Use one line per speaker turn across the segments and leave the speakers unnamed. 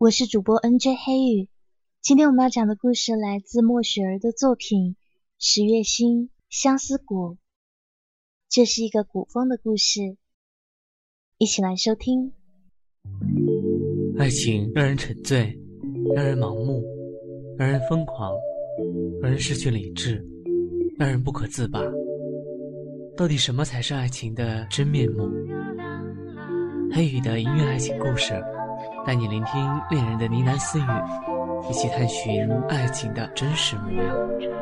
我是主播 N.J. 黑羽，今天我们要讲的故事来自莫雪儿的作品《十月星相思谷》，这是一个古风的故事，一起来收听。
爱情让人沉醉，让人盲目，让人疯狂，让人失去理智，让人不可自拔。到底什么才是爱情的真面目？黑羽的音乐爱情故事。带你聆听恋人的呢喃私语，一起探寻爱情的真实模样。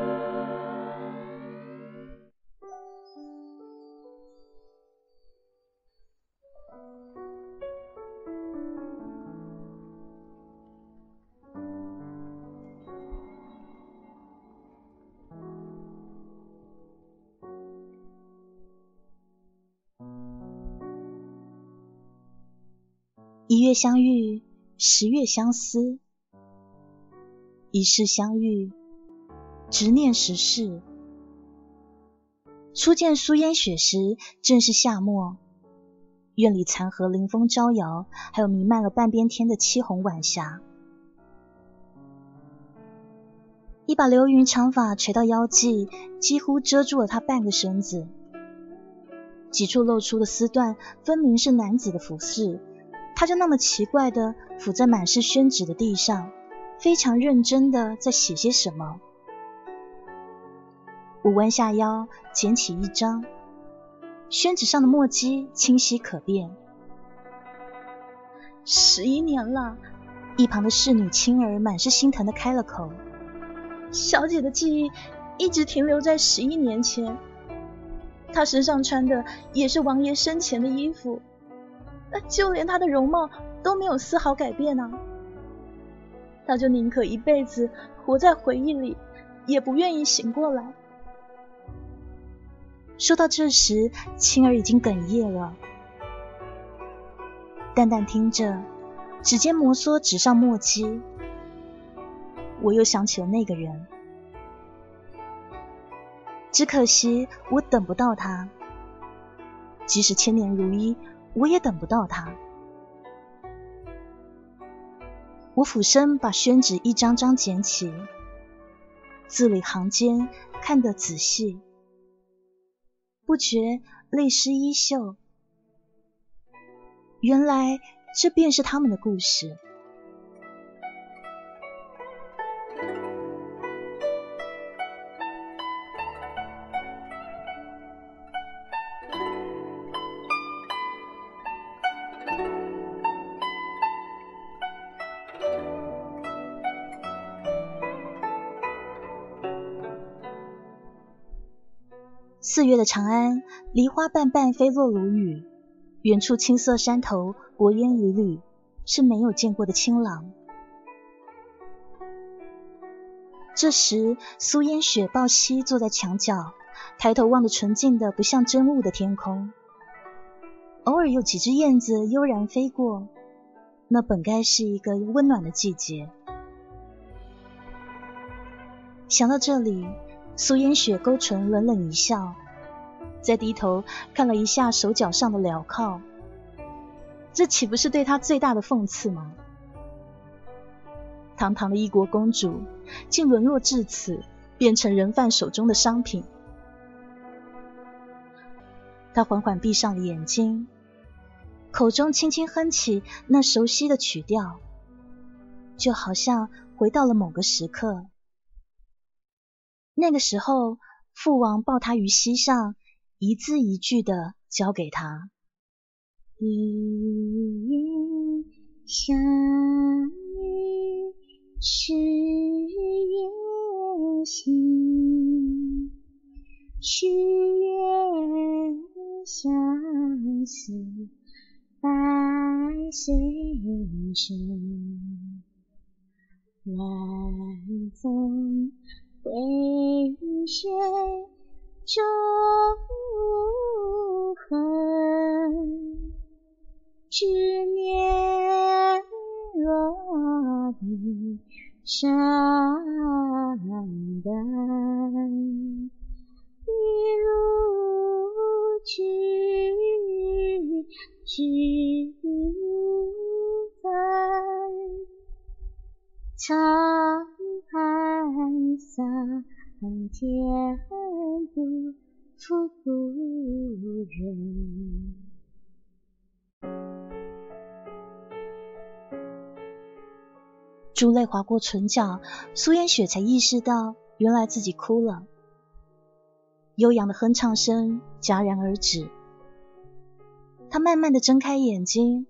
相遇，十月相思，一世相遇，执念十世。初见苏烟雪时，正是夏末，院里残荷临风招摇，还有弥漫了半边天的漆红晚霞。一把流云长发垂到腰际，几乎遮住了她半个身子，几处露出的丝缎，分明是男子的服饰。他就那么奇怪的伏在满是宣纸的地上，非常认真的在写些什么。我弯下腰捡起一张，宣纸上的墨迹清晰可辨。十一年了，一旁的侍女青儿满是心疼的开了口：“小姐的记忆一直停留在十一年前，她身上穿的也是王爷生前的衣服。”就连她的容貌都没有丝毫改变啊！她就宁可一辈子活在回忆里，也不愿意醒过来。说到这时，青儿已经哽咽了。淡淡听着，指尖摩挲纸上墨迹，我又想起了那个人。只可惜我等不到他，即使千年如一。我也等不到他。我俯身把宣纸一张张捡起，字里行间看得仔细，不觉泪湿衣袖。原来这便是他们的故事。四月的长安，梨花瓣瓣飞落如雨，远处青色山头，薄烟缕缕，是没有见过的清朗。这时，苏烟雪抱膝坐在墙角，抬头望着纯净的不像真雾的天空，偶尔有几只燕子悠然飞过，那本该是一个温暖的季节。想到这里。苏烟雪勾唇，冷冷一笑，再低头看了一下手脚上的镣铐，这岂不是对她最大的讽刺吗？堂堂的一国公主，竟沦落至此，变成人贩手中的商品。她缓缓闭上了眼睛，口中轻轻哼起那熟悉的曲调，就好像回到了某个时刻。那个时候，父王抱他于膝上，一字一句的教给他：一相遇，十月星，十月相思，百岁生，晚风。回雪中恨，执念落笔伤感，一如知知在。长安桑田不负故人。珠泪划过唇角，苏烟雪才意识到，原来自己哭了。悠扬的哼唱声戛然而止，她慢慢的睁开眼睛，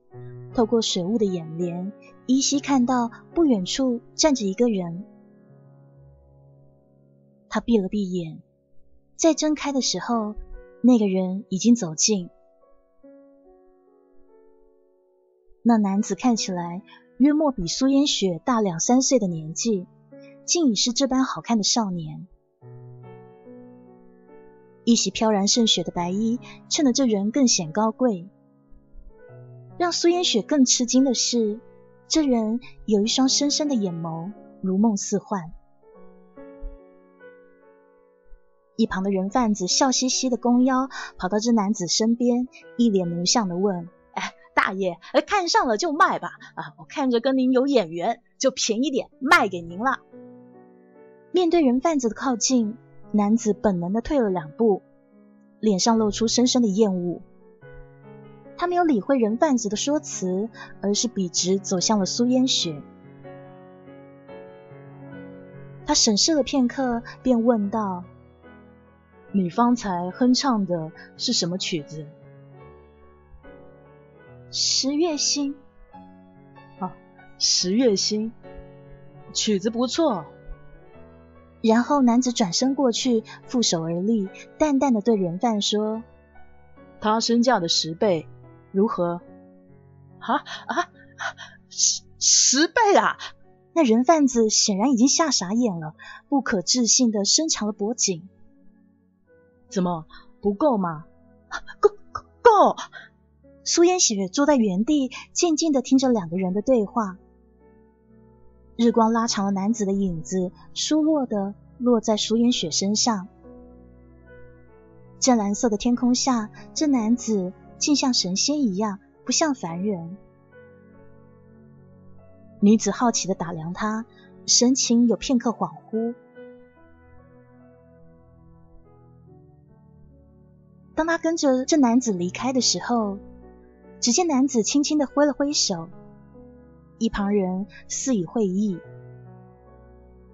透过水雾的眼帘，依稀看到不远处站着一个人。他闭了闭眼，再睁开的时候，那个人已经走近。那男子看起来约莫比苏烟雪大两三岁的年纪，竟已是这般好看的少年。一袭飘然胜雪的白衣，衬得这人更显高贵。让苏烟雪更吃惊的是，这人有一双深深的眼眸，如梦似幻。一旁的人贩子笑嘻嘻的弓腰，跑到这男子身边，一脸奴相的问：“哎，大爷，看上了就卖吧！啊，我看着跟您有眼缘，就便宜点卖给您了。”面对人贩子的靠近。男子本能的退了两步，脸上露出深深的厌恶。他没有理会人贩子的说辞，而是笔直走向了苏烟雪。他审视了片刻，便问道：“你方才哼唱的是什么曲子？”“十月星。”“啊，十月星，曲子不错。”然后男子转身过去，负手而立，淡淡的对人贩说：“他身价的十倍，如何？”“啊啊，十十倍啊！”那人贩子显然已经吓傻眼了，不可置信的伸长了脖颈。“怎么不够吗？”“够够够！”苏烟雪坐在原地，静静的听着两个人的对话。日光拉长了男子的影子，疏落的落在苏烟雪身上。湛蓝色的天空下，这男子竟像神仙一样，不像凡人。女子好奇的打量他，神情有片刻恍惚。当他跟着这男子离开的时候，只见男子轻轻的挥了挥手。一旁人似已会意，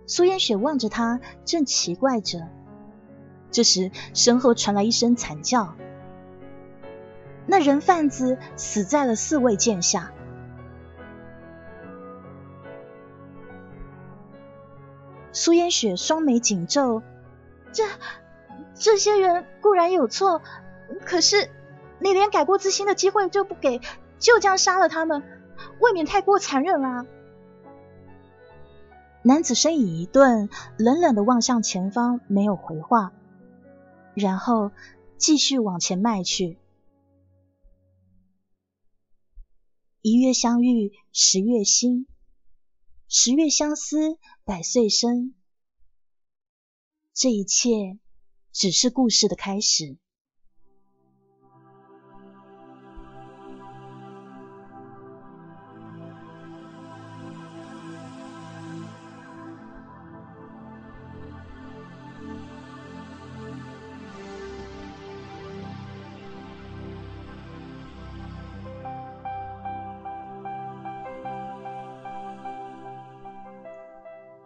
苏烟雪望着他，正奇怪着。这时，身后传来一声惨叫，那人贩子死在了四位剑下。苏烟雪双眉紧皱，这这些人固然有错，可是你连改过自新的机会都不给，就这样杀了他们。未免太过残忍了。男子身影一顿，冷冷的望向前方，没有回话，然后继续往前迈去。一月相遇，十月心；十月相思，百岁生。这一切只是故事的开始。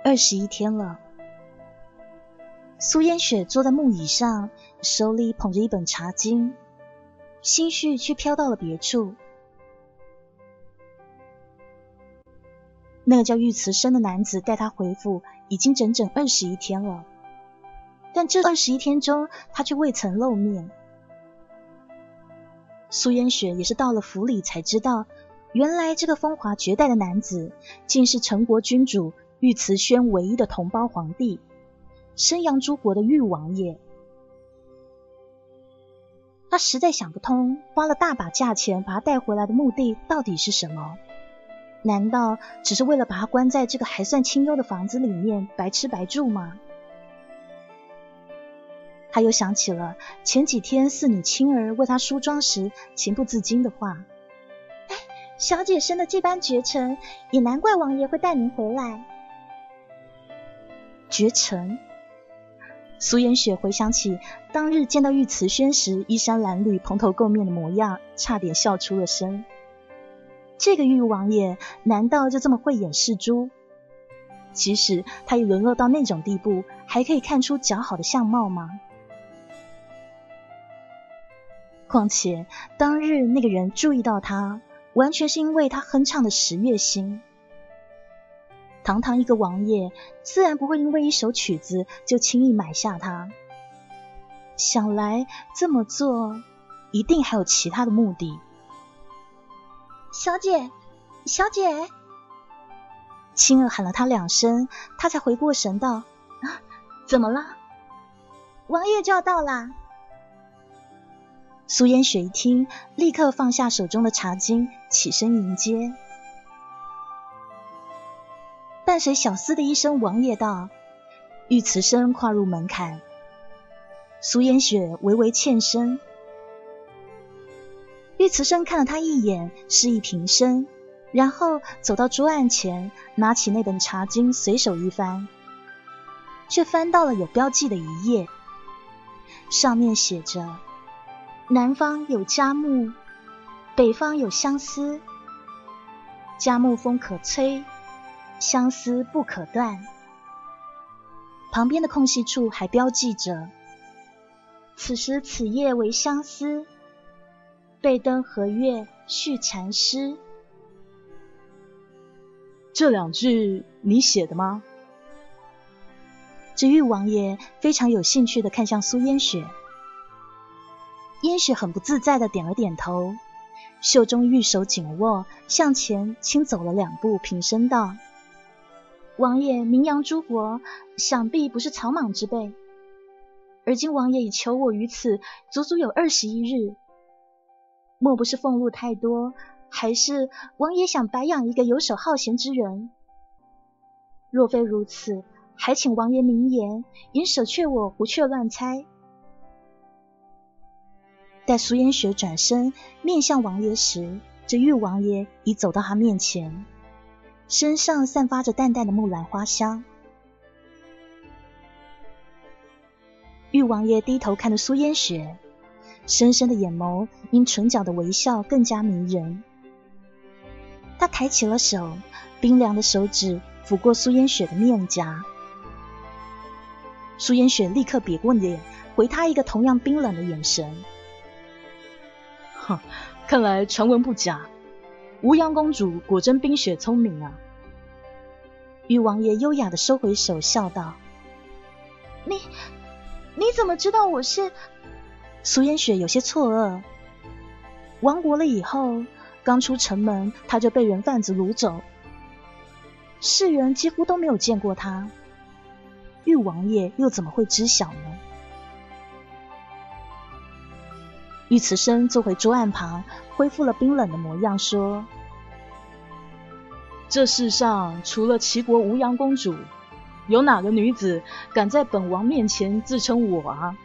二十一天了，苏烟雪坐在木椅上，手里捧着一本茶经，心绪却飘到了别处。那个叫玉慈生的男子带他回府已经整整二十一天了，但这二十一天中，他却未曾露面。苏烟雪也是到了府里才知道，原来这个风华绝代的男子，竟是陈国君主。玉慈轩唯一的同胞皇帝，生阳诸国的玉王爷，他实在想不通，花了大把价钱把他带回来的目的到底是什么？难道只是为了把他关在这个还算清幽的房子里面白吃白住吗？他又想起了前几天四女青儿为他梳妆时情不自禁的话：“哎，小姐生的这般绝尘，也难怪王爷会带您回来。”绝尘。苏颜雪回想起当日见到玉慈轩时衣衫褴褛、蓬头垢面的模样，差点笑出了声。这个玉王爷难道就这么慧眼识珠？即使他已沦落到那种地步，还可以看出姣好的相貌吗？况且当日那个人注意到他，完全是因为他哼唱的《十月星》。堂堂一个王爷，自然不会因为一首曲子就轻易买下他。想来这么做，一定还有其他的目的。
小姐，小姐，
青儿喊了他两声，他才回过神道：“
啊，怎么了？王爷就要到啦！”
苏烟雪一听，立刻放下手中的茶巾，起身迎接。伴随小厮的一声“王爷道”，玉瓷生跨入门槛。苏烟雪微微欠身，玉瓷生看了他一眼，示意平身，然后走到桌案前，拿起那本茶经，随手一翻，却翻到了有标记的一页，上面写着：“南方有佳木，北方有相思，佳木风可吹。”相思不可断，旁边的空隙处还标记着：“此时此夜为相思，背灯和月续禅诗。”
这两句你写的吗？
这玉王爷非常有兴趣的看向苏烟雪，烟雪很不自在的点了点头，袖中玉手紧握，向前轻走了两步，平声道。王爷名扬诸国，想必不是草莽之辈。而今王爷已求我于此，足足有二十一日。莫不是俸禄太多，还是王爷想白养一个游手好闲之人？若非如此，还请王爷明言，以舍却我，胡却乱猜。待苏烟雪转身面向王爷时，这玉王爷已走到他面前。身上散发着淡淡的木兰花香。玉王爷低头看着苏烟雪，深深的眼眸因唇角的微笑更加迷人。他抬起了手，冰凉的手指抚过苏烟雪的面颊。苏烟雪立刻别过脸，回他一个同样冰冷的眼神。
哼，看来传闻不假。无阳公主果真冰雪聪明啊！
玉王爷优雅的收回手，笑道：“
你你怎么知道我是？”
苏烟雪有些错愕。亡国了以后，刚出城门，他就被人贩子掳走，世人几乎都没有见过他。玉王爷又怎么会知晓呢？玉慈生坐回桌案旁。恢复了冰冷的模样，说：“
这世上除了齐国无阳公主，有哪个女子敢在本王面前自称我啊？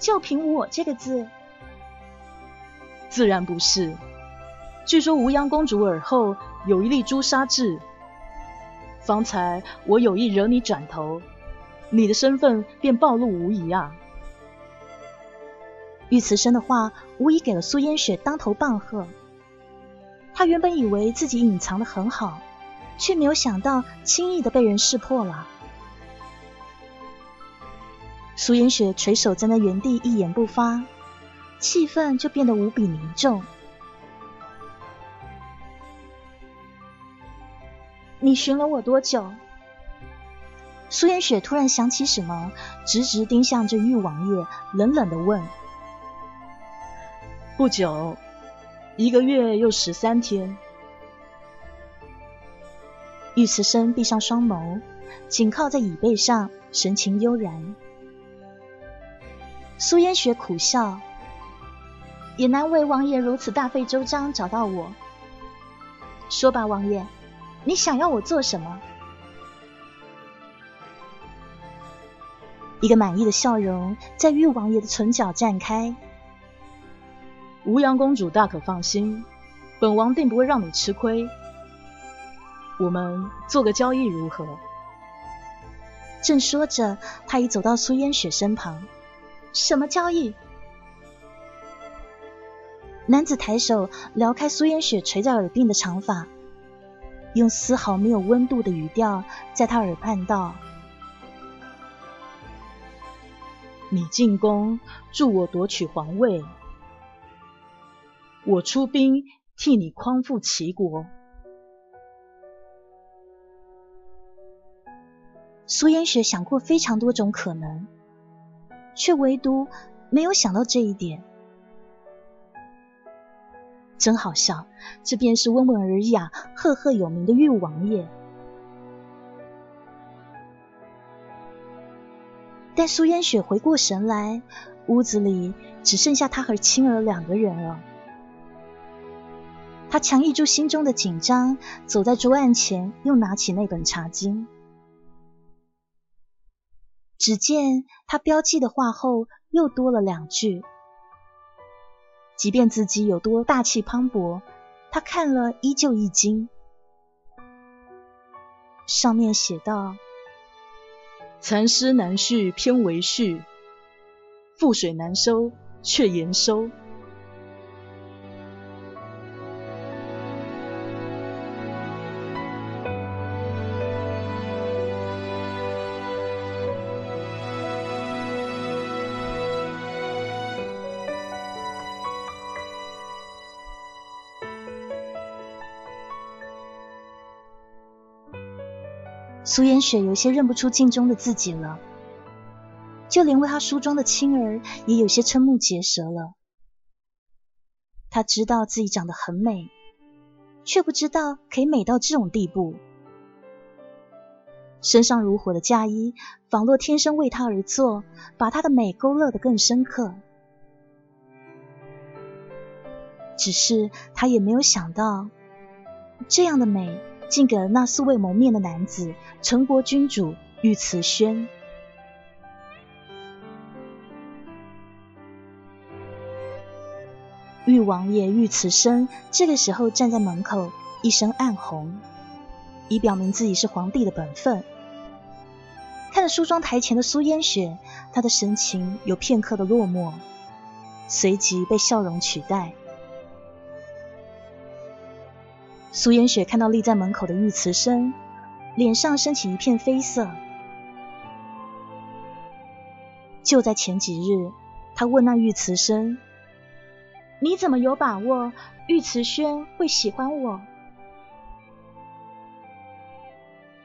就凭我这个字，
自然不是。据说无阳公主耳后有一粒朱砂痣，方才我有意惹你转头，你的身份便暴露无遗啊。”
玉慈生的话无疑给了苏烟雪当头棒喝。他原本以为自己隐藏的很好，却没有想到轻易的被人识破了。苏烟雪垂手站在原地，一言不发，气氛就变得无比凝重。
你寻了我多久？
苏烟雪突然想起什么，直直盯向这玉王爷，冷冷的问。
不久，一个月又十三天。
玉慈生闭上双眸，紧靠在椅背上，神情悠然。苏烟雪苦笑，
也难为王爷如此大费周章找到我。说吧，王爷，你想要我做什么？
一个满意的笑容在玉王爷的唇角绽开。
无阳公主大可放心，本王定不会让你吃亏。我们做个交易如何？
正说着，他已走到苏烟雪身旁。什么交易？男子抬手撩开苏烟雪垂在耳鬓的长发，用丝毫没有温度的语调在他耳畔道：“
你进宫助我夺取皇位，我出兵替你匡复齐国。”
苏烟雪想过非常多种可能，却唯独没有想到这一点。真好笑，这便是温文尔雅、赫赫有名的玉王爷。但苏烟雪回过神来，屋子里只剩下他和青儿两个人了。他强抑住心中的紧张，走在桌案前，又拿起那本茶经。只见他标记的话后又多了两句，即便自己有多大气磅礴，他看了依旧一惊。上面写道：“
蚕丝难续偏为续，覆水难收却言收。”
苏烟雪有些认不出镜中的自己了，就连为她梳妆的青儿也有些瞠目结舌了。她知道自己长得很美，却不知道可以美到这种地步。身上如火的嫁衣，仿若天生为她而做，把她的美勾勒得更深刻。只是她也没有想到，这样的美。竟给了那素未谋面的男子，陈国君主玉慈轩。玉王爷玉慈生这个时候站在门口，一身暗红，以表明自己是皇帝的本分。看着梳妆台前的苏烟雪，他的神情有片刻的落寞，随即被笑容取代。苏烟雪看到立在门口的玉慈生，脸上升起一片绯色。就在前几日，他问那玉慈生：“你怎么有把握玉慈轩会喜欢我？”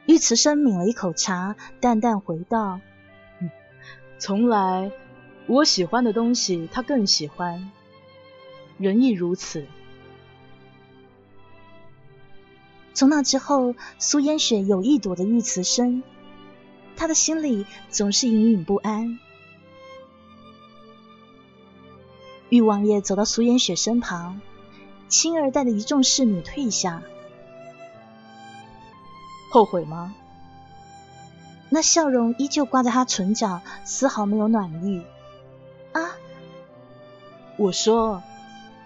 玉慈生抿了一口茶，淡淡回道：“
从来，我喜欢的东西他更喜欢，人亦如此。”
从那之后，苏烟雪有意躲着玉慈生，他的心里总是隐隐不安。玉王爷走到苏烟雪身旁，青儿带着一众侍女退下。
后悔吗？
那笑容依旧挂在他唇角，丝毫没有暖意。啊！
我说，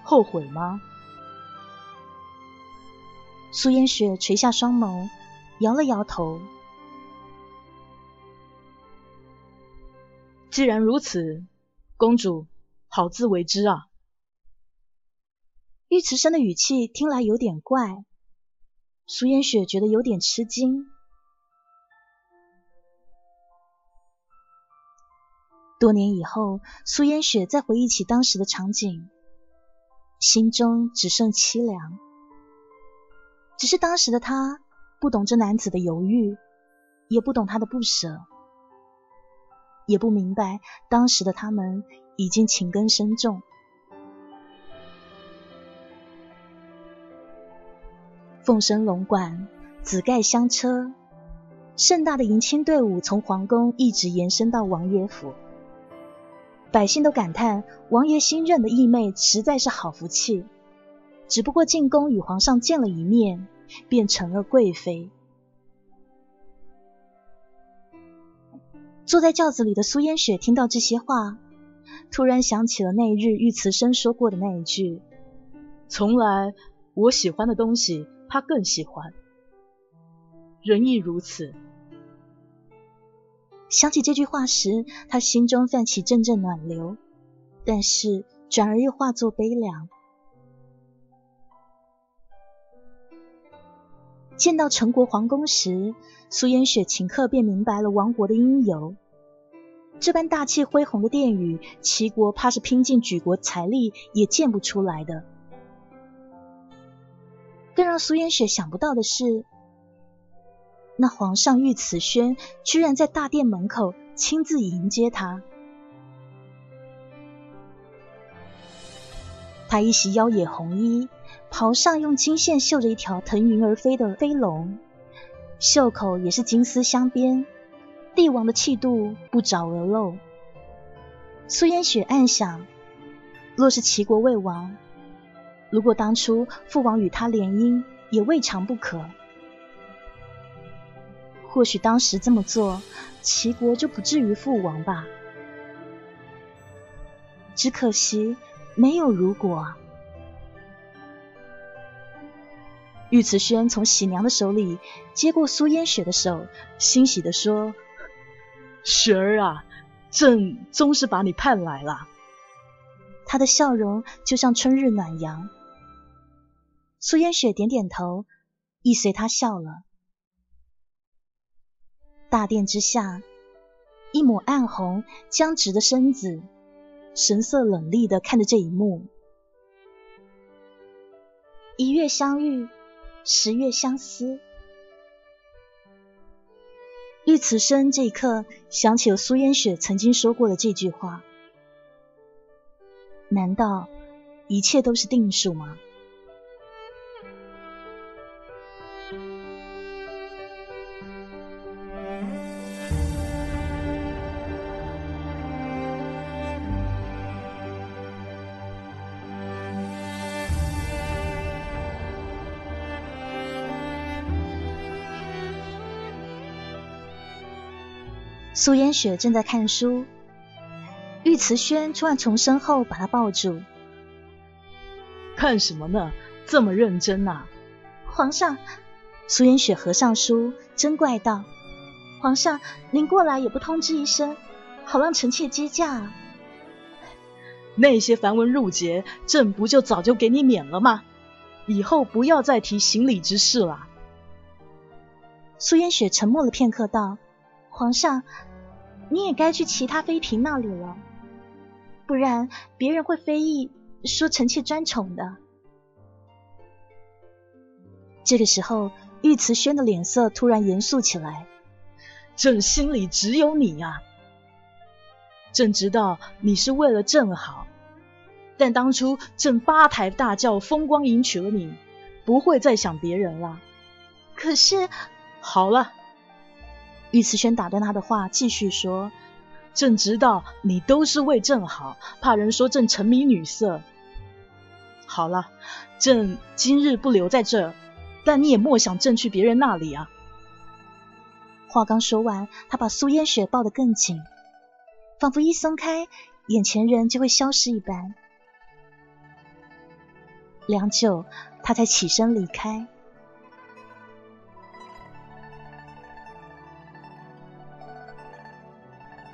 后悔吗？
苏烟雪垂下双眸，摇了摇头。
既然如此，公主好自为之啊。
玉慈生的语气听来有点怪，苏烟雪觉得有点吃惊。多年以后，苏烟雪再回忆起当时的场景，心中只剩凄凉。只是当时的他不懂这男子的犹豫，也不懂他的不舍，也不明白当时的他们已经情根深重。凤生龙馆，紫盖香车，盛大的迎亲队伍从皇宫一直延伸到王爷府，百姓都感叹王爷新任的义妹实在是好福气。只不过进宫与皇上见了一面，便成了贵妃。坐在轿子里的苏烟雪听到这些话，突然想起了那日玉慈生说过的那一句：“
从来我喜欢的东西，他更喜欢。”人亦如此。
想起这句话时，他心中泛起阵阵暖流，但是转而又化作悲凉。见到陈国皇宫时，苏烟雪顷刻便明白了亡国的因由。这般大气恢宏的殿宇，齐国怕是拼尽举国财力也建不出来的。更让苏烟雪想不到的是，那皇上玉慈轩居然在大殿门口亲自迎接他。他一袭妖冶红衣。袍上用金线绣着一条腾云而飞的飞龙，袖口也是金丝镶边，帝王的气度不着而漏。苏烟雪暗想，若是齐国魏王，如果当初父王与他联姻，也未尝不可。或许当时这么做，齐国就不至于覆亡吧。只可惜没有如果。玉慈轩从喜娘的手里接过苏烟雪的手，欣喜地说：“
雪儿啊，朕终是把你盼来了。”
他的笑容就像春日暖阳。苏烟雪点点头，亦随他笑了。大殿之下，一抹暗红、僵直的身子，神色冷厉的看着这一幕。一月相遇。十月相思，玉此生这一刻想起了苏烟雪曾经说过的这句话：难道一切都是定数吗？苏烟雪正在看书，玉慈轩突然从身后把她抱住。
看什么呢？这么认真啊！
皇上，苏烟雪合上书，真怪道：“皇上，您过来也不通知一声，好让臣妾接驾。”
那些繁文缛节，朕不就早就给你免了吗？以后不要再提行礼之事了。
苏烟雪沉默了片刻，道。皇上，你也该去其他妃嫔那里了，不然别人会非议说臣妾专宠的。这个时候，玉慈轩的脸色突然严肃起来。
朕心里只有你呀，朕知道你是为了朕好，但当初朕八抬大轿风光迎娶了你，不会再想别人了。
可是，
好了。
玉慈轩打断他的话，继续说：“
朕知道你都是为朕好，怕人说朕沉迷女色。好了，朕今日不留在这，但你也莫想朕去别人那里啊。”
话刚说完，他把苏烟雪抱得更紧，仿佛一松开，眼前人就会消失一般。良久，他才起身离开。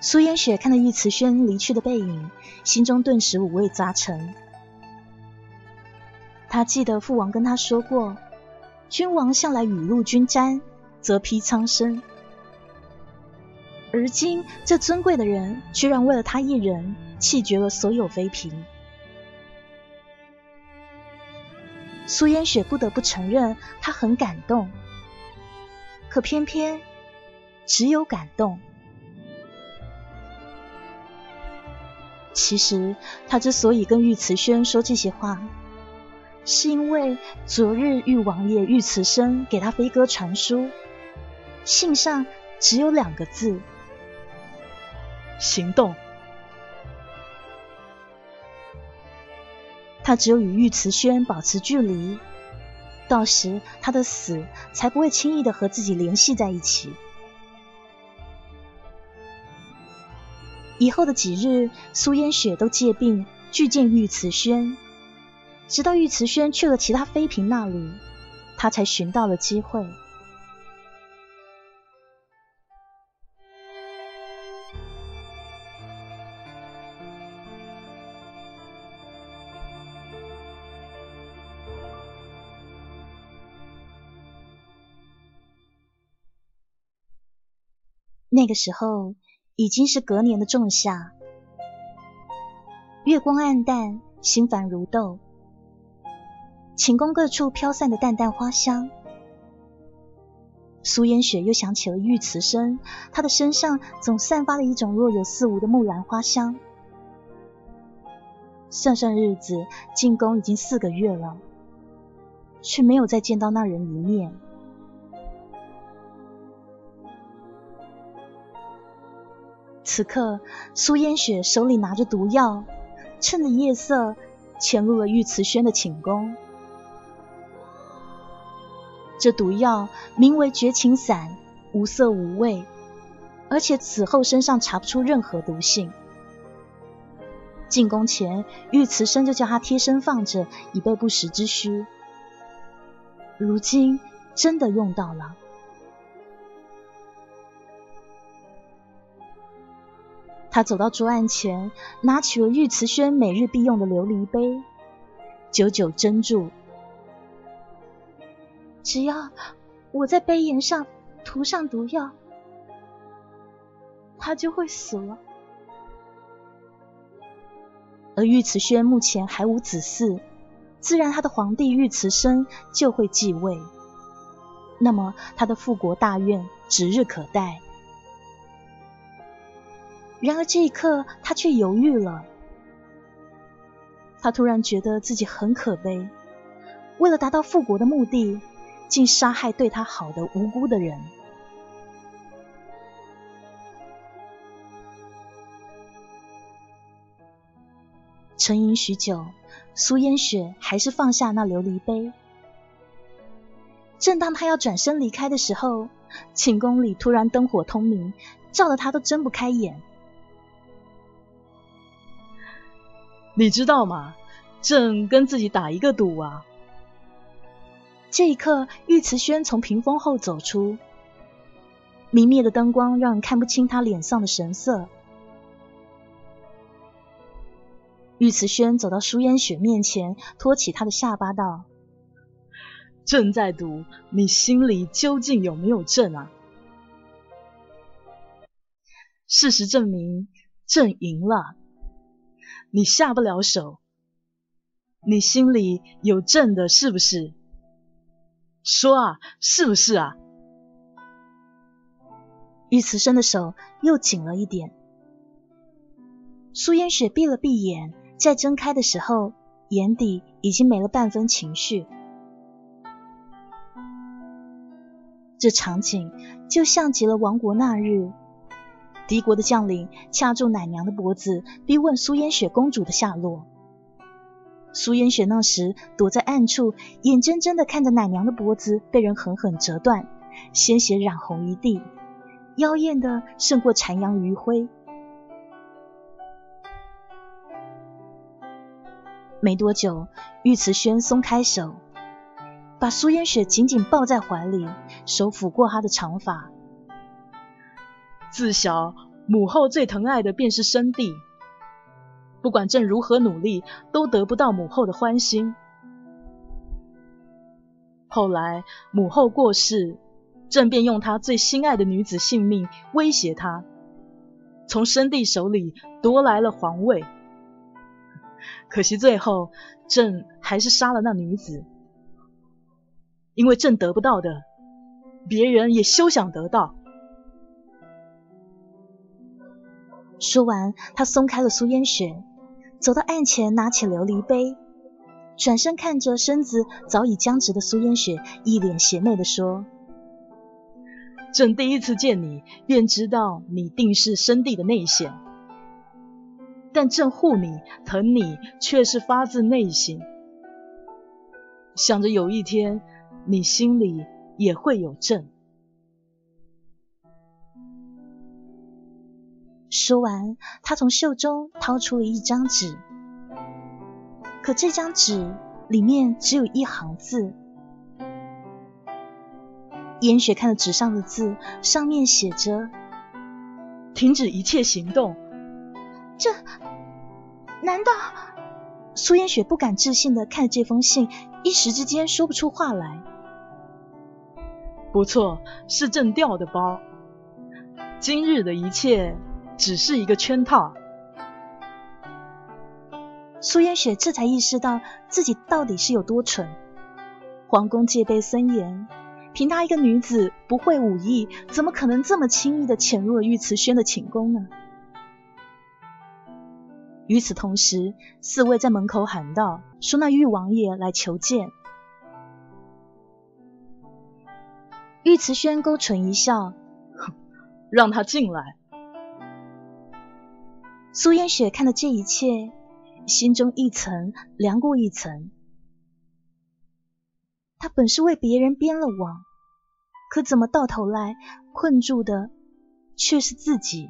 苏烟雪看着玉慈轩离去的背影，心中顿时五味杂陈。他记得父王跟他说过，君王向来雨露均沾，则披苍生。而今这尊贵的人，居然为了他一人弃绝了所有妃嫔。苏烟雪不得不承认，他很感动。可偏偏只有感动。其实，他之所以跟玉慈轩说这些话，是因为昨日玉王爷玉慈生给他飞鸽传书，信上只有两个字：
行动。
他只有与玉慈轩保持距离，到时他的死才不会轻易的和自己联系在一起。以后的几日苏烟雪都借病去见玉慈轩直到玉慈轩去了其他妃嫔那里他才寻到了机会。那个时候已经是隔年的仲夏，月光暗淡，心烦如豆。寝宫各处飘散的淡淡花香，苏烟雪又想起了玉慈生，他的身上总散发了一种若有似无的木兰花香。算算日子，进宫已经四个月了，却没有再见到那人一面。此刻，苏烟雪手里拿着毒药，趁着夜色潜入了玉慈轩的寝宫。这毒药名为绝情散，无色无味，而且此后身上查不出任何毒性。进宫前，玉慈生就叫他贴身放着，以备不时之需。如今真的用到了。他走到桌案前，拿起了玉慈轩每日必用的琉璃杯，久久斟注。只要我在杯沿上涂上毒药，他就会死了。而玉慈轩目前还无子嗣，自然他的皇帝玉慈生就会继位。那么他的复国大愿指日可待。然而这一刻，他却犹豫了。他突然觉得自己很可悲，为了达到复国的目的，竟杀害对他好的无辜的人。沉吟许久，苏烟雪还是放下那琉璃杯。正当他要转身离开的时候，寝宫里突然灯火通明，照得他都睁不开眼。
你知道吗？朕跟自己打一个赌啊！
这一刻，玉慈轩从屏风后走出，明灭的灯光让人看不清他脸上的神色。玉慈轩走到舒烟雪面前，托起他的下巴道：“
朕在赌，你心里究竟有没有朕啊？”事实证明，朕赢了。你下不了手，你心里有朕的是不是？说啊，是不是啊？
玉慈生的手又紧了一点。苏烟雪闭了闭眼，再睁开的时候，眼底已经没了半分情绪。这场景就像极了亡国那日。敌国的将领掐住奶娘的脖子，逼问苏烟雪公主的下落。苏烟雪那时躲在暗处，眼睁睁的看着奶娘的脖子被人狠狠折断，鲜血染红一地，妖艳的胜过残阳余晖。没多久，玉慈轩松开手，把苏烟雪紧紧抱在怀里，手抚过她的长发。
自小母后最疼爱的便是生弟，不管朕如何努力，都得不到母后的欢心。后来母后过世，朕便用他最心爱的女子性命威胁他，从生弟手里夺来了皇位。可惜最后朕还是杀了那女子，因为朕得不到的，别人也休想得到。
说完，他松开了苏烟雪，走到案前，拿起琉璃杯，转身看着身子早已僵直的苏烟雪，一脸邪魅的说：“
朕第一次见你，便知道你定是生地的内线，但朕护你、疼你，却是发自内心，想着有一天你心里也会有朕。”
说完，他从袖中掏出了一张纸，可这张纸里面只有一行字。严雪看了纸上的字，上面写着：“
停止一切行动。”
这难道？苏烟雪不敢置信的看着这封信，一时之间说不出话来。
不错，是朕掉的包。今日的一切只是一个圈套。
苏烟雪这才意识到自己到底是有多蠢。皇宫戒备森严，凭她一个女子不会武艺，怎么可能这么轻易的潜入了玉慈轩的寝宫呢？与此同时，侍卫在门口喊道：“说那玉王爷来求见。”玉慈轩勾唇一笑：“
让他进来。”
苏烟雪看到这一切。心中一层凉过一层，他本是为别人编了网，可怎么到头来困住的却是自己？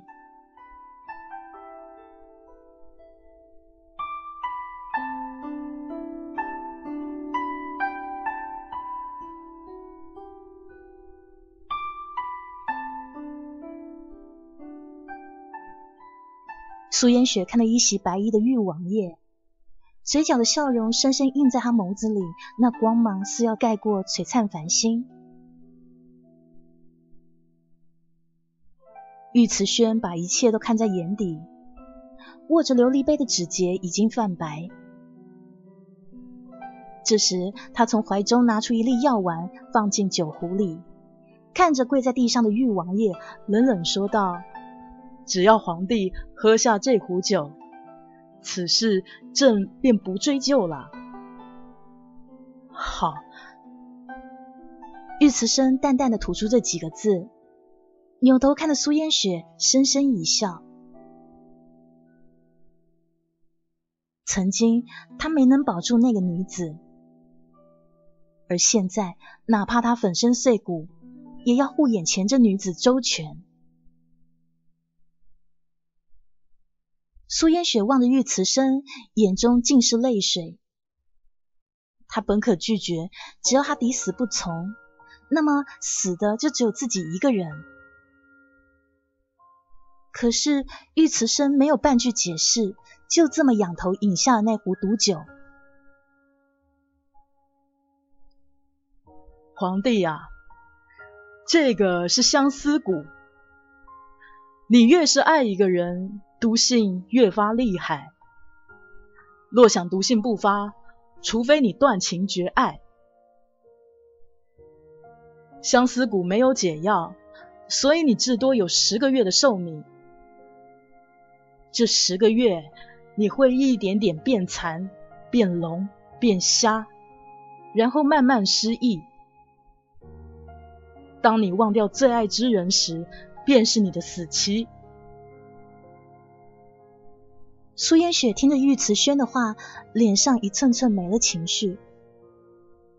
苏烟雪看到一袭白衣的玉王爷，嘴角的笑容深深印在他眸子里，那光芒似要盖过璀璨繁星。玉慈轩把一切都看在眼底，握着琉璃杯的指节已经泛白。这时，他从怀中拿出一粒药丸，放进酒壶里，看着跪在地上的玉王爷，冷冷说道。
只要皇帝喝下这壶酒，此事朕便不追究了。
好，玉慈生淡淡的吐出这几个字，扭头看着苏烟雪，深深一笑。曾经他没能保住那个女子，而现在哪怕他粉身碎骨，也要护眼前这女子周全。苏烟雪望着玉慈生，眼中尽是泪水。他本可拒绝，只要他抵死不从，那么死的就只有自己一个人。可是玉慈生没有半句解释，就这么仰头饮下了那壶毒酒。
皇帝呀，这个是相思蛊，你越是爱一个人。毒性越发厉害。若想毒性不发，除非你断情绝爱。相思蛊没有解药，所以你至多有十个月的寿命。这十个月，你会一点点变残、变聋、变瞎，然后慢慢失忆。当你忘掉最爱之人时，便是你的死期。
苏烟雪听着玉慈轩的话，脸上一寸寸没了情绪，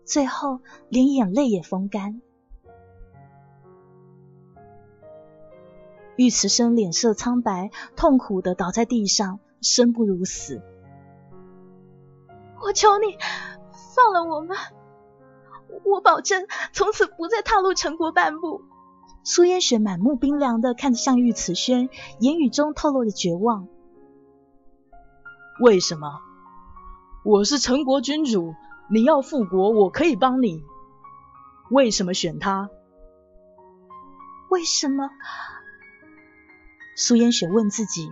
最后连眼泪也风干。玉慈生脸色苍白，痛苦的倒在地上，生不如死。
我求你放了我们，我保证从此不再踏入陈国半步。
苏烟雪满目冰凉的看着向玉慈轩，言语中透露着绝望。
为什么？我是陈国君主，你要复国，我可以帮你。为什么选他？
为什么？苏烟雪问自己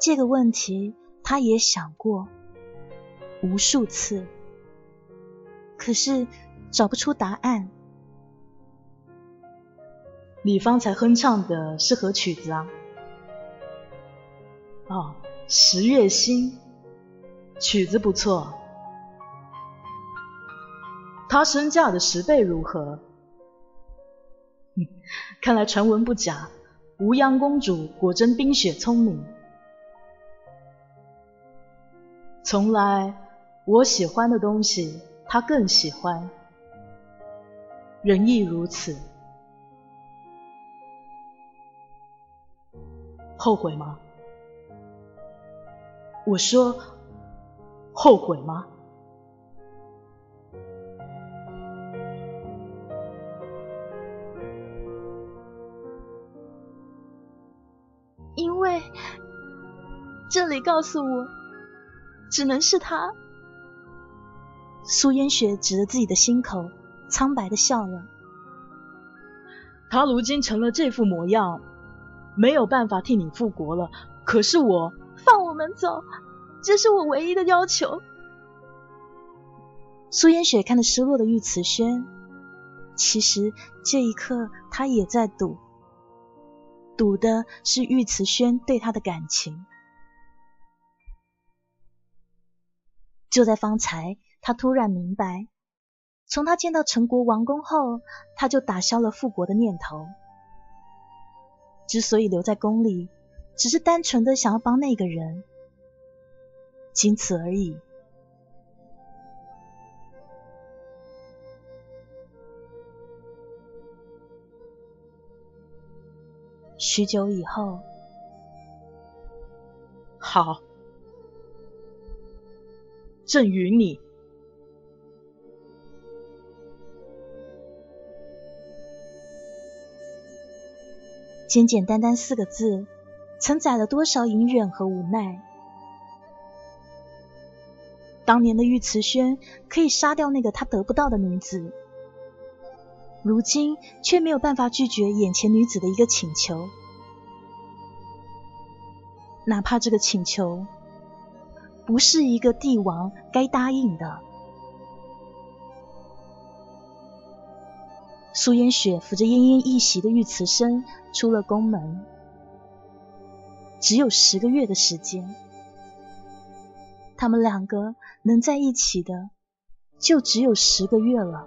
这个问题，她也想过无数次，可是找不出答案。
你方才哼唱的是何曲子啊？哦。十月星，曲子不错。他身价的十倍如何？看来传闻不假，无央公主果真冰雪聪明。从来我喜欢的东西，他更喜欢，人亦如此。后悔吗？我说：“后悔吗？”
因为这里告诉我，只能是他。
苏烟雪指着自己的心口，苍白的笑了。
他如今成了这副模样，没有办法替你复国了。可是我
放我们走，这是我唯一的要求。
苏烟雪看着失落的玉慈轩，其实这一刻他也在赌，赌的是玉慈轩对他的感情。就在方才，他突然明白，从他见到陈国王宫后，他就打消了复国的念头。之所以留在宫里，只是单纯的想要帮那个人，仅此而已。许久以后，
好。朕允你。
简简单单四个字，承载了多少隐忍和无奈？当年的玉瓷轩可以杀掉那个他得不到的女子，如今却没有办法拒绝眼前女子的一个请求，哪怕这个请求。不是一个帝王该答应的。苏烟雪扶着奄奄一息的玉瓷生出了宫门，只有十个月的时间，他们两个能在一起的，就只有十个月了。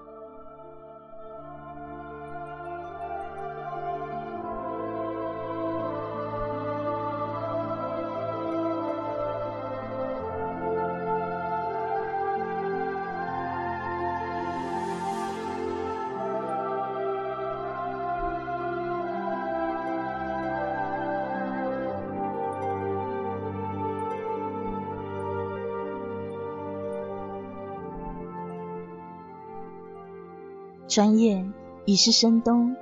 转眼已是深冬，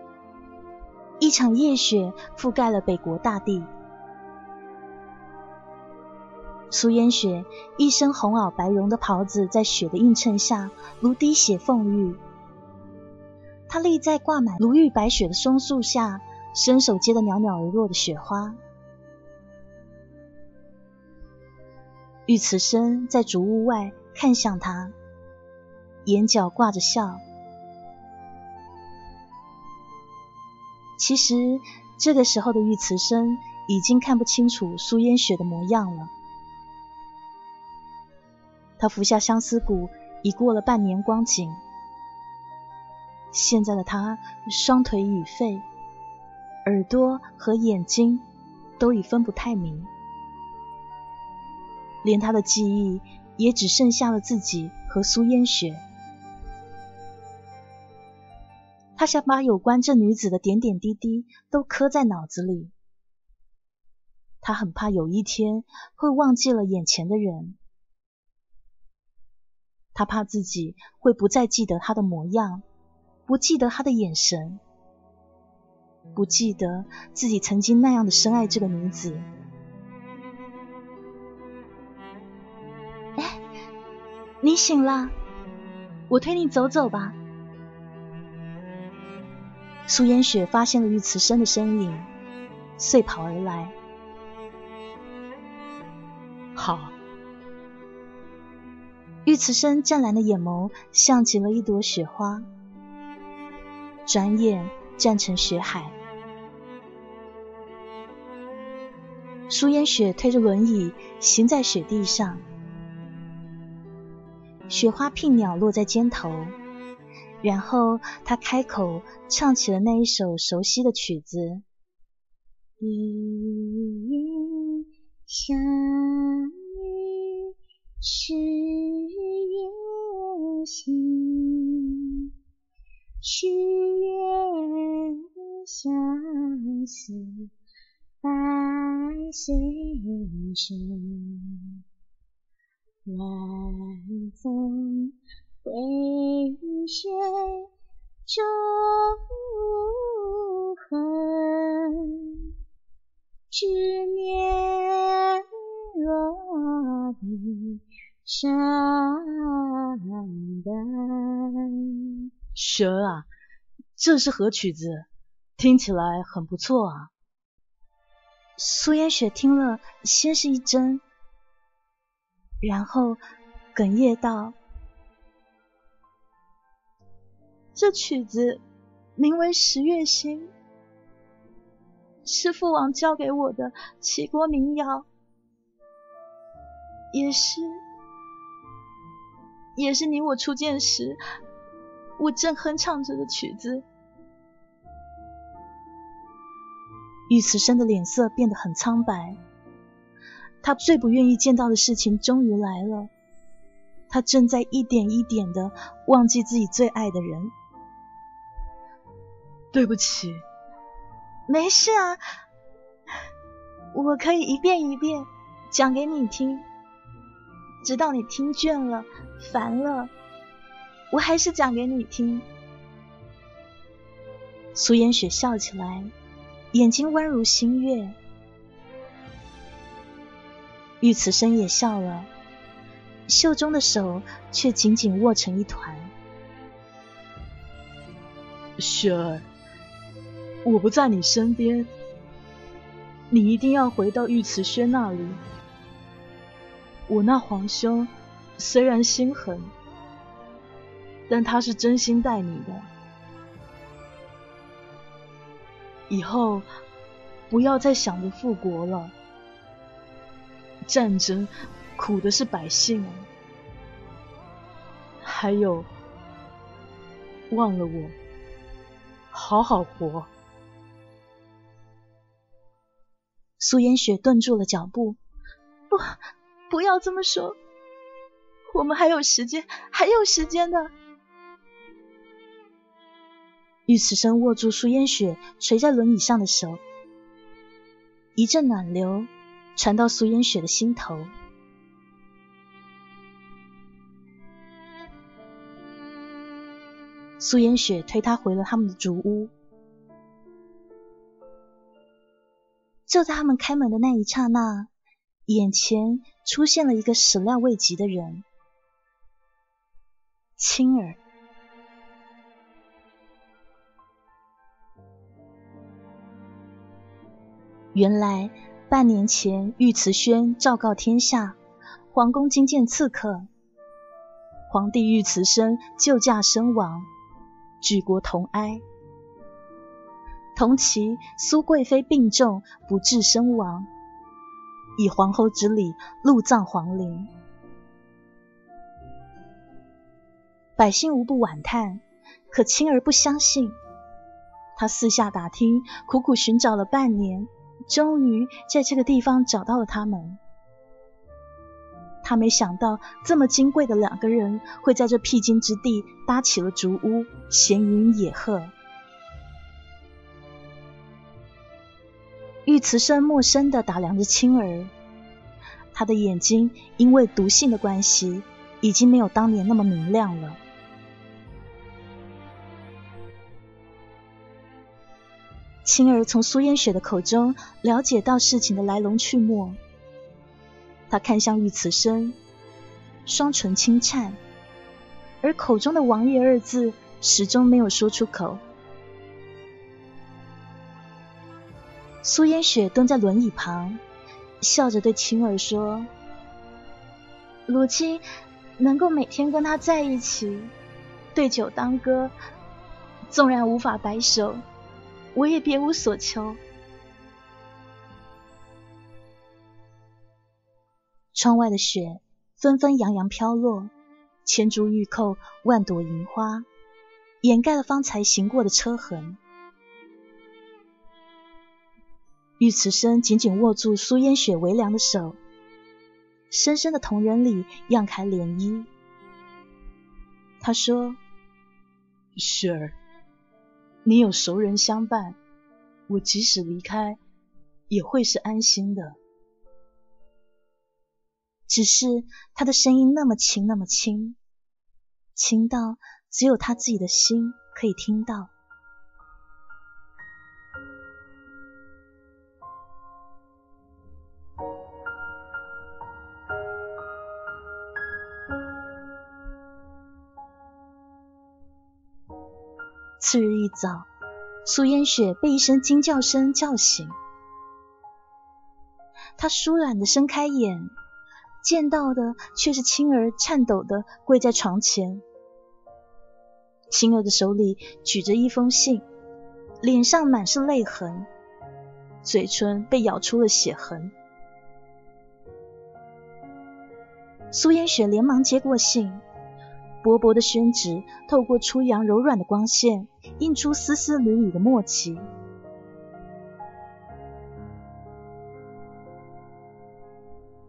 一场夜雪覆盖了北国大地。苏烟雪一身红袄白绒的袍子，在雪的映衬下如滴血凤玉。她立在挂满如玉白雪的松树下，伸手接着袅袅而落的雪花。玉慈生在竹屋外看向她，眼角挂着笑。其实这个时候的玉慈生已经看不清楚苏烟雪的模样了。他服下相思谷已过了半年光景，现在的他双腿已废，耳朵和眼睛都已分不太明，连他的记忆也只剩下了自己和苏烟雪。他想把有关这女子的点点滴滴都刻在脑子里。他很怕有一天会忘记了眼前的人。他怕自己会不再记得她的模样，不记得她的眼神，不记得自己曾经那样的深爱这个女子。
哎，你醒了，我推你走走吧。
苏烟雪发现了玉慈生的身影，遂跑而来。
好。
玉慈生湛蓝的眼眸像极了一朵雪花，转眼绽成雪海。苏烟雪推着轮椅行在雪地上，雪花聘鸟落在肩头。然后他开口唱起了那一首熟悉的曲子。一相遇是月心，许愿相思百岁生，晚风。回雪中恨，执念落地伤感。
雪儿啊，这是何曲子？听起来很不错啊。
苏烟雪听了，先是一怔，然后哽咽道：“
这曲子名为《十月星》，是父王教给我的齐国民谣，也是，也是你我初见时，我正哼唱着的曲子。”
玉慈生的脸色变得很苍白，他最不愿意见到的事情终于来了。他正在一点一点的忘记自己最爱的人。
对不起，
没事啊，我可以一遍一遍讲给你听，直到你听倦了、烦了，我还是讲给你听。
苏烟雪笑起来。眼睛温如新月，玉慈生也笑了，袖中的手却紧紧握成一团。
雪儿，我不在你身边，你一定要回到玉慈轩那里。我那皇兄虽然心狠，但他是真心待你的。以后不要再想着复国了，战争苦的是百姓啊！还有，忘了我，好好活。
苏烟雪顿住了脚步，
不，不要这么说，我们还有时间，还有时间的。
玉慈生握住苏烟雪垂在轮椅上的手，一阵暖流传到苏烟雪的心头。苏烟雪推他回了他们的竹屋。就在他们开门的那一刹那，眼前出现了一个始料未及的人——青儿。原来半年前，玉慈轩昭告天下，皇宫觐见刺客，皇帝玉慈生救驾身亡，举国同哀。同期，苏贵妃病重，不治身亡，以皇后之礼入葬皇陵。百姓无不惋叹，可青儿不相信。他四下打听，苦苦寻找了半年。终于在这个地方找到了他们。他没想到这么金贵的两个人会在这僻静之地搭起了竹屋，闲云野鹤。玉慈生陌生的打量着青儿，他的眼睛因为毒性的关系，已经没有当年那么明亮了。青儿从苏烟雪的口中了解到事情的来龙去脉，他看向玉慈生，双唇轻颤，而口中的“王爷”二字始终没有说出口。苏烟雪蹲在轮椅旁，笑着对青儿说：“
如今能够每天跟他在一起，对酒当歌，纵然无法白首。”我也别无所求。
窗外的雪纷纷扬扬飘落，千株玉扣，万朵银花，掩盖了方才行过的车痕。玉慈生紧紧握住苏烟雪微凉的手，深深的瞳仁里漾开涟漪。他说：“
雪儿。”你有熟人相伴，我即使离开，也会是安心的。
只是他的声音那么轻，那么轻，轻到只有他自己的心可以听到。次日一早，苏烟雪被一声惊叫声叫醒。她舒软的睁开眼，见到的却是青儿颤抖的跪在床前。青儿的手里举着一封信，脸上满是泪痕，嘴唇被咬出了血痕。苏烟雪连忙接过信，薄薄的宣纸透过初阳柔软的光线，映出丝丝缕缕的墨迹。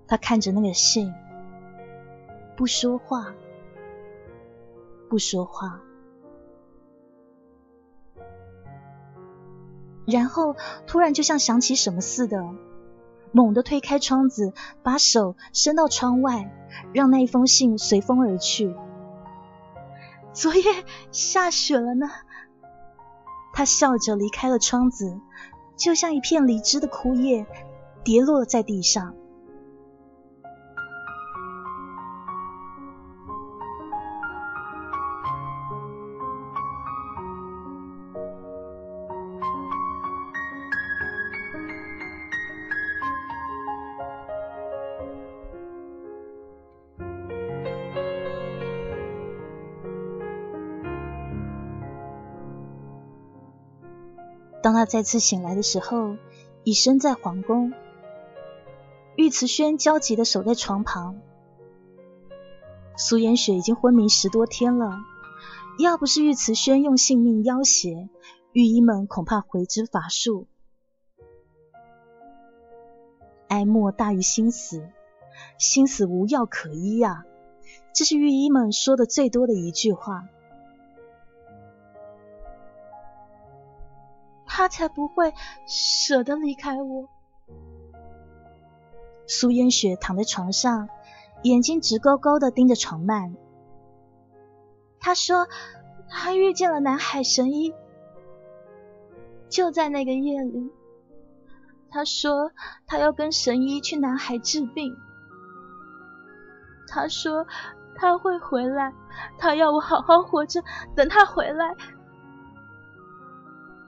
他看着那个信，不说话，不说话。然后突然就像想起什么似的，猛地推开窗子，把手伸到窗外，让那一封信随风而去。昨夜下雪了呢。他笑着离开了窗子，就像一片离枝的枯叶，跌落在地上。他再次醒来的时候，已身在皇宫。玉慈轩焦急的守在床旁。苏颜雪已经昏迷十多天了，要不是玉慈轩用性命要挟，御医们恐怕回之乏术。哀莫大于心死，心死无药可医呀，这是御医们说的最多的一句话。
他才不会舍得离开我。
苏烟雪躺在床上，眼睛直勾勾的盯着床幔。
他说他遇见了南海神医，就在那个夜里。他说他要跟神医去南海治病。他说他会回来，他要我好好活着，等他回来。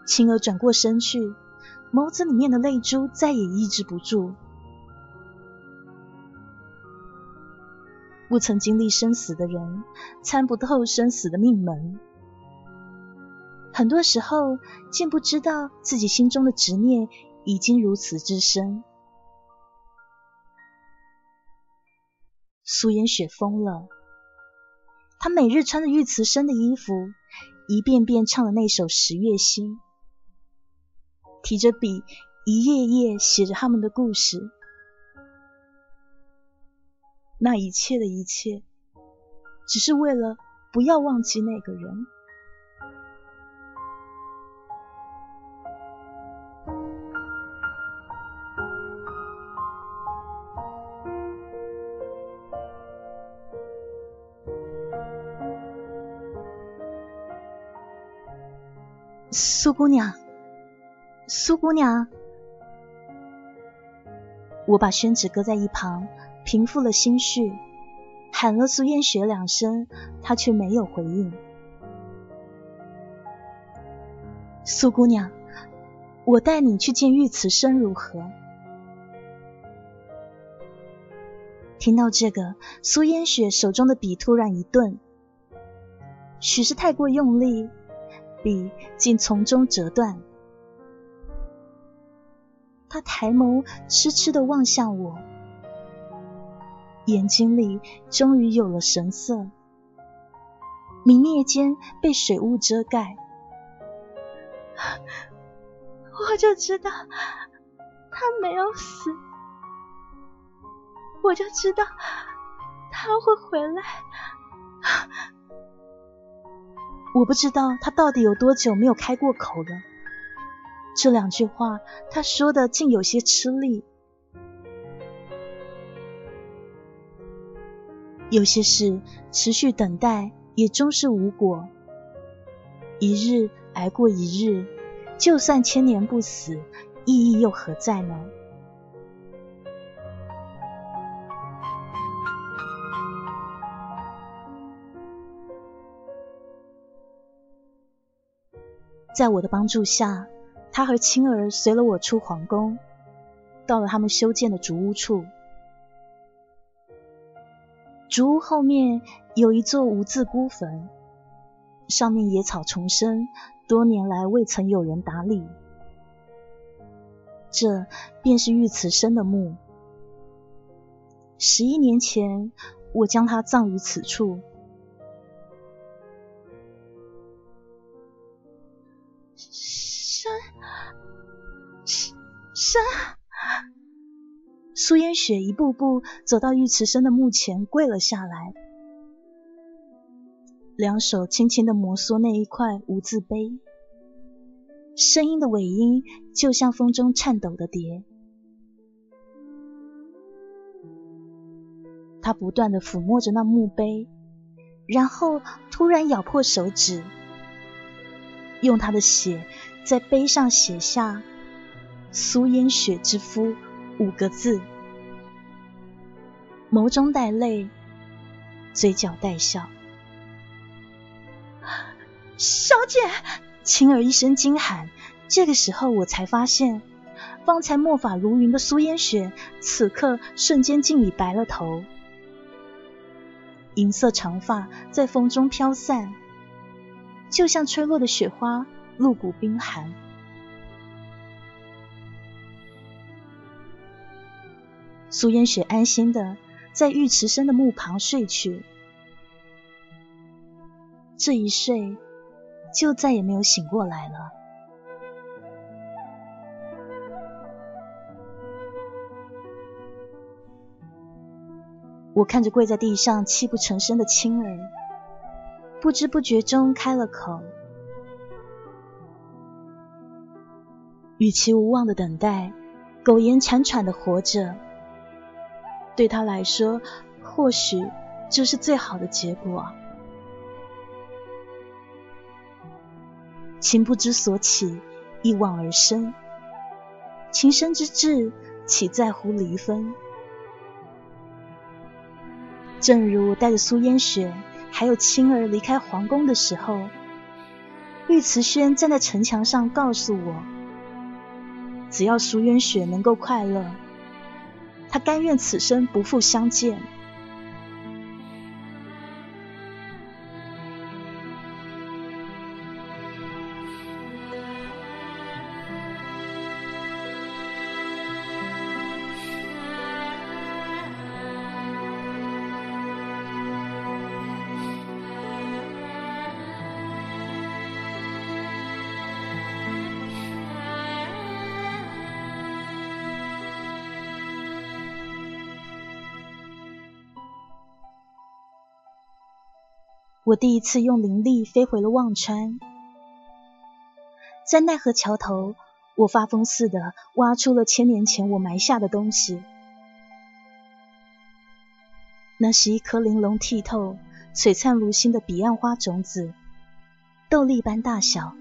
青儿转过身去，眸子里面的泪珠再也抑制不住。不曾经历生死的人，参不透生死的命门。很多时候，竟不知道自己心中的执念已经如此之深。苏颜雪疯了，她每日穿着玉慈生的衣服，一遍遍唱了那首《十月心》。提着笔，一页页写着他们的故事。那一切的一切，只是为了不要忘记那个人。苏姑娘。苏姑娘，我把宣纸搁在一旁，平复了心绪，喊了苏烟雪两声，她却没有回应。苏姑娘，我带你去见玉慈生如何？听到这个，苏烟雪手中的笔突然一顿，许是太过用力，笔竟从中折断。他抬眸，痴痴的望向我，眼睛里终于有了神色，明灭间被水雾遮盖。
我就知道他没有死，我就知道他会回来。
我不知道他到底有多久没有开过口了。这两句话，他说的竟有些吃力。有些事持续等待，也终是无果。一日挨过一日，就算千年不死，意义又何在呢？在我的帮助下。他和青儿随了我出皇宫，到了他们修建的竹屋处。竹屋后面有一座无字孤坟，上面野草丛生，多年来未曾有人打理。这便是玉慈生的墓。十一年前，我将他葬于此处。
生，
苏烟雪一步步走到尉迟生的墓前，跪了下来，两手轻轻的摩挲那一块无字碑，声音的尾音就像风中颤抖的蝶。他不断的抚摸着那墓碑，然后突然咬破手指，用他的血在碑上写下“苏烟雪之夫”五个字，眸中带泪，嘴角带笑。
小姐，
青儿一声惊喊。这个时候，我才发现，方才墨发如云的苏烟雪，此刻瞬间竟已白了头。银色长发在风中飘散，就像吹落的雪花，露骨冰寒。苏烟雪安心的在玉池生的墓旁睡去，这一睡就再也没有醒过来了。我看着跪在地上泣不成声的青儿，不知不觉中开了口。与其无望的等待，苟延残喘的活着，对他来说，或许就是最好的结果。情不知所起，一往而深。情深之至，岂在乎离分？正如带着苏烟雪还有青儿离开皇宫的时候，玉慈轩站在城墙上告诉我：只要苏烟雪能够快乐，他甘愿此生不复相见。我第一次用灵力飞回了忘川，在奈何桥头，我发疯似的挖出了千年前我埋下的东西。那是一颗玲珑剔透、璀璨如星的彼岸花种子，豆粒般大小。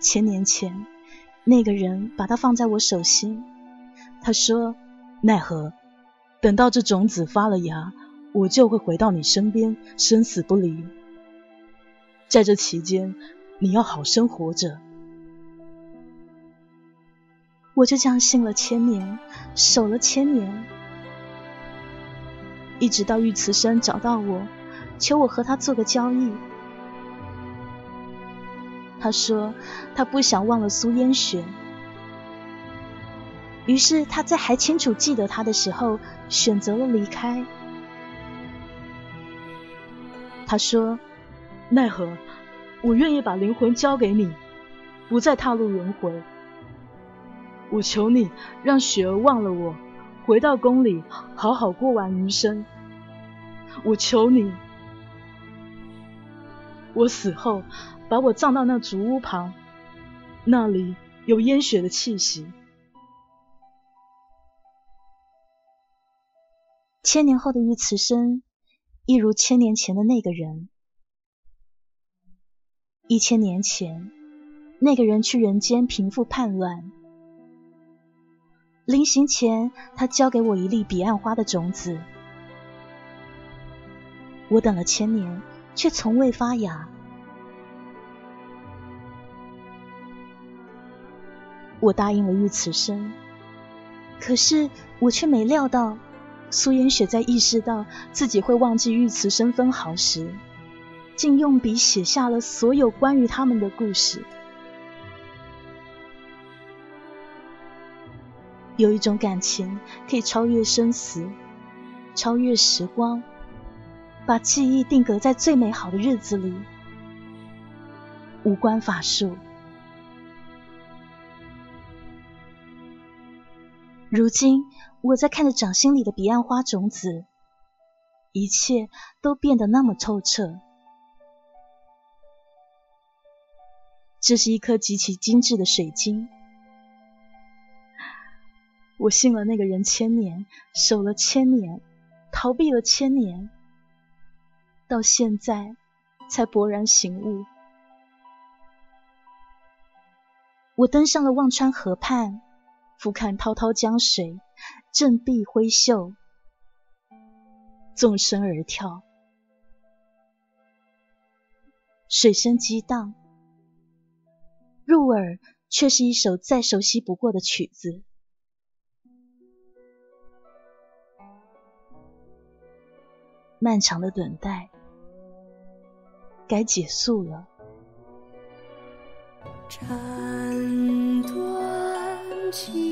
千年前，那个人把它放在我手心，他说：“奈何，等到这种子发了芽。”我就会回到你身边，生死不离。在这期间，你要好生活着。我就这样信了千年，守了千年，一直到玉慈生找到我，求我和他做个交易。他说他不想忘了苏烟雪，于是他在还清楚记得他的时候，选择了离开。他说：“奈何，我愿意把灵魂交给你，不再踏入轮回。我求你让雪儿忘了我，回到宫里好好过完余生。我求你，我死后把我葬到那竹屋旁，那里有烟雪的气息。千年后的玉慈生。”一如千年前的那个人，一千年前，那个人去人间平复叛乱。临行前，他交给我一粒彼岸花的种子，我等了千年，却从未发芽。我答应了玉慈生，可是我却没料到，苏烟雪在意识到自己会忘记玉慈生分毫时，竟用笔写下了所有关于他们的故事。有一种感情可以超越生死，超越时光，把记忆定格在最美好的日子里，无关法术。如今，我在看着掌心里的彼岸花种子，一切都变得那么透彻。这是一颗极其精致的水晶。我信了那个人千年，守了千年，逃避了千年，到现在才勃然醒悟。我登上了忘川河畔。俯瞰滔滔江水，振臂挥袖，纵身而跳，水声激荡，入耳却是一首再熟悉不过的曲子。漫长的等待，该结束了。
斩断情